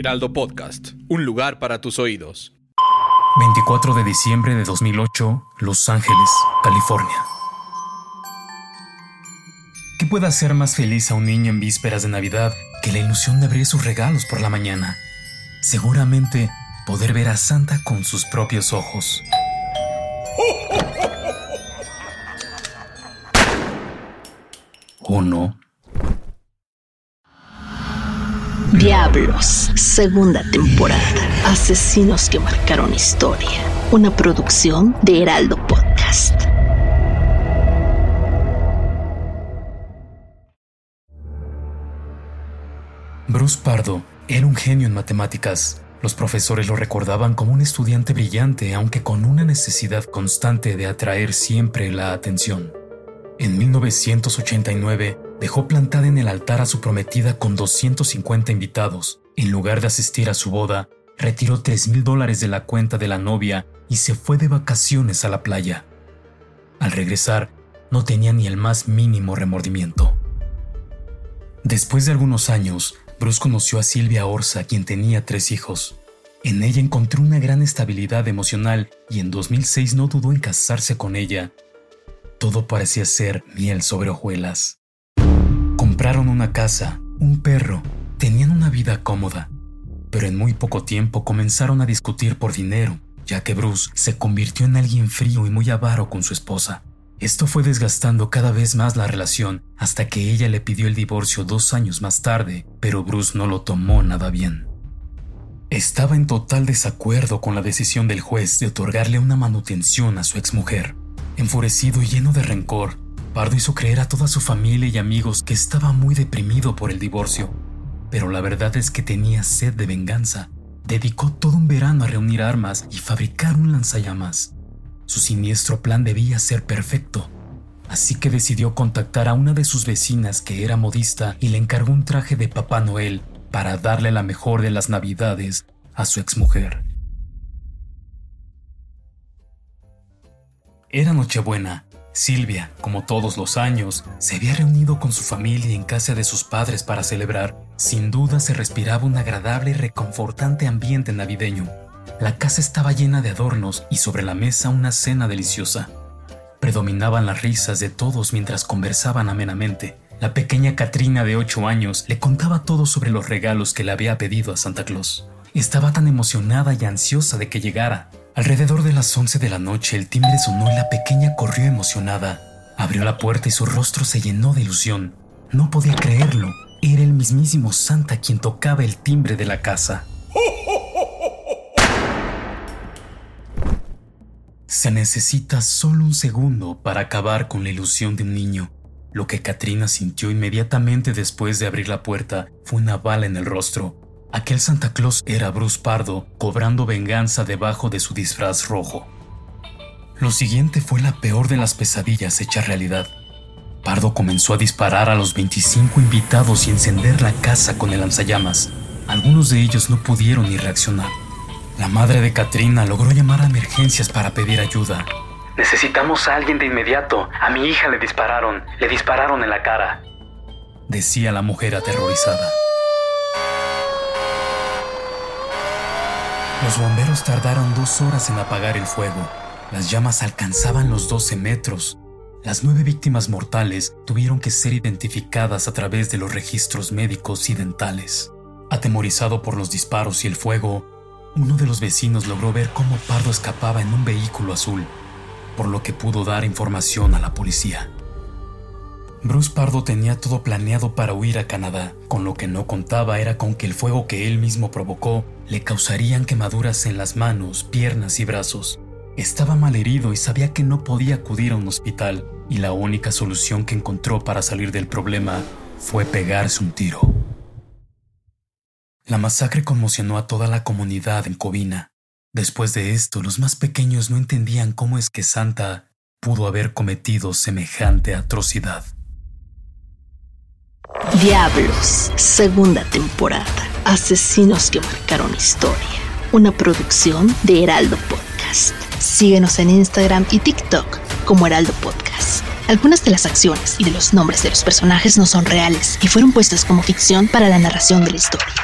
Heraldo Podcast, un lugar para tus oídos. 24 de diciembre de 2008, Los Ángeles, California. ¿Qué puede hacer más feliz a un niño en vísperas de Navidad que la ilusión de abrir sus regalos por la mañana? Seguramente poder ver a Santa con sus propios ojos. ¿O no? Diablos, segunda temporada. Asesinos que marcaron historia. Una producción de Heraldo Podcast. Bruce Pardo era un genio en matemáticas. Los profesores lo recordaban como un estudiante brillante, aunque con una necesidad constante de atraer siempre la atención. En 1989 dejó plantada en el altar a su prometida con 250 invitados. En lugar de asistir a su boda, retiró 3 mil dólares de la cuenta de la novia y se fue de vacaciones a la playa. Al regresar, no tenía ni el más mínimo remordimiento. Después de algunos años, Bruce conoció a Silvia Orsa, quien tenía tres hijos. En ella encontró una gran estabilidad emocional y en 2006 no dudó en casarse con ella. Todo parecía ser miel sobre hojuelas. Compraron una casa, un perro, tenían una vida cómoda, pero en muy poco tiempo comenzaron a discutir por dinero, ya que Bruce se convirtió en alguien frío y muy avaro con su esposa. Esto fue desgastando cada vez más la relación hasta que ella le pidió el divorcio dos años más tarde, pero Bruce no lo tomó nada bien. Estaba en total desacuerdo con la decisión del juez de otorgarle una manutención a su exmujer. Enfurecido y lleno de rencor, Pardo hizo creer a toda su familia y amigos que estaba muy deprimido por el divorcio, pero la verdad es que tenía sed de venganza. Dedicó todo un verano a reunir armas y fabricar un lanzallamas. Su siniestro plan debía ser perfecto, así que decidió contactar a una de sus vecinas que era modista y le encargó un traje de Papá Noel para darle la mejor de las navidades a su exmujer. Era Nochebuena. Silvia, como todos los años, se había reunido con su familia en casa de sus padres para celebrar. Sin duda se respiraba un agradable y reconfortante ambiente navideño. La casa estaba llena de adornos y sobre la mesa una cena deliciosa. Predominaban las risas de todos mientras conversaban amenamente. La pequeña Katrina de 8 años le contaba todo sobre los regalos que le había pedido a Santa Claus. Estaba tan emocionada y ansiosa de que llegara. Alrededor de las 11 de la noche el timbre sonó y la pequeña corrió emocionada. Abrió la puerta y su rostro se llenó de ilusión. No podía creerlo. Era el mismísimo Santa quien tocaba el timbre de la casa. Se necesita solo un segundo para acabar con la ilusión de un niño. Lo que Katrina sintió inmediatamente después de abrir la puerta fue una bala en el rostro. Aquel Santa Claus era Bruce Pardo cobrando venganza debajo de su disfraz rojo. Lo siguiente fue la peor de las pesadillas hecha realidad. Pardo comenzó a disparar a los 25 invitados y encender la casa con el lanzallamas. Algunos de ellos no pudieron ni reaccionar. La madre de Katrina logró llamar a emergencias para pedir ayuda. Necesitamos a alguien de inmediato. A mi hija le dispararon. Le dispararon en la cara. Decía la mujer aterrorizada. Los bomberos tardaron dos horas en apagar el fuego. Las llamas alcanzaban los 12 metros. Las nueve víctimas mortales tuvieron que ser identificadas a través de los registros médicos y dentales. Atemorizado por los disparos y el fuego, uno de los vecinos logró ver cómo Pardo escapaba en un vehículo azul, por lo que pudo dar información a la policía. Bruce Pardo tenía todo planeado para huir a Canadá, con lo que no contaba era con que el fuego que él mismo provocó le causarían quemaduras en las manos, piernas y brazos. Estaba mal herido y sabía que no podía acudir a un hospital, y la única solución que encontró para salir del problema fue pegarse un tiro. La masacre conmocionó a toda la comunidad en Covina. Después de esto, los más pequeños no entendían cómo es que Santa pudo haber cometido semejante atrocidad. Diablos, segunda temporada. Asesinos que marcaron historia. Una producción de Heraldo Podcast. Síguenos en Instagram y TikTok como Heraldo Podcast. Algunas de las acciones y de los nombres de los personajes no son reales y fueron puestas como ficción para la narración de la historia.